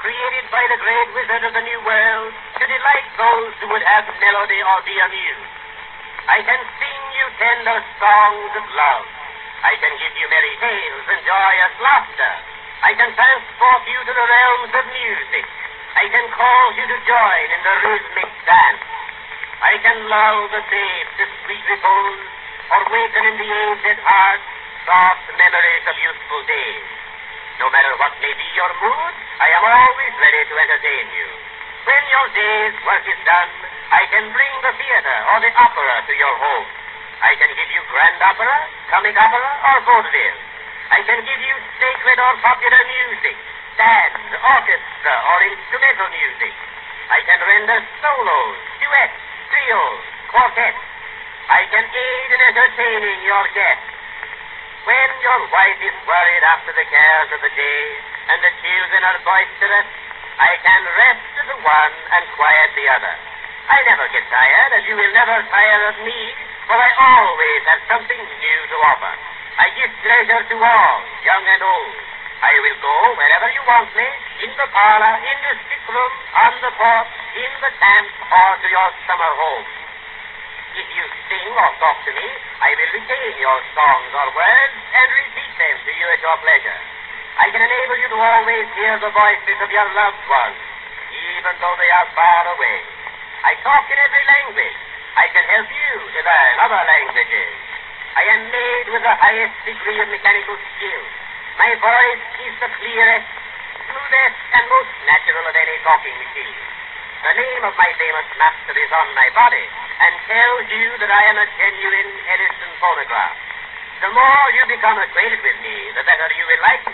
created by the great wizard of the New World to delight those who would have melody or be amused. I can sing you tender songs of love. I can give you merry tales and joyous laughter. I can transport you to the realms of music. I can cause you to join in the rhythmic dance. I can lull the babe to sweet repose, or waken in the aged heart soft memories of youthful days. What may be your mood, I am always ready to entertain you. When your day's work is done, I can bring the theater or the opera to your home. I can give you grand opera, comic opera, or vaudeville. I can give you sacred or popular music, dance, orchestra, or instrumental music. I can render solos, duets, trios, quartets. I can aid in entertaining your guests. When your wife is worried after the cares of the day, and the children are boisterous, I can rest the one and quiet the other. I never get tired, and you will never tire of me, for I always have something new to offer. I give pleasure to all, young and old. I will go wherever you want me, in the parlor, in the sick room, on the porch, in the camp, or to your summer home. If you or talk to me, I will retain your songs or words and repeat them to you at your pleasure. I can enable you to always hear the voices of your loved ones, even though they are far away. I talk in every language. I can help you to learn other languages. I am made with the highest degree of mechanical skill. My voice is the clearest, smoothest, and most natural of any talking machine. The name of my famous master is on my body and tells you that I am a genuine Edison phonograph. The more you become acquainted with me, the better you will like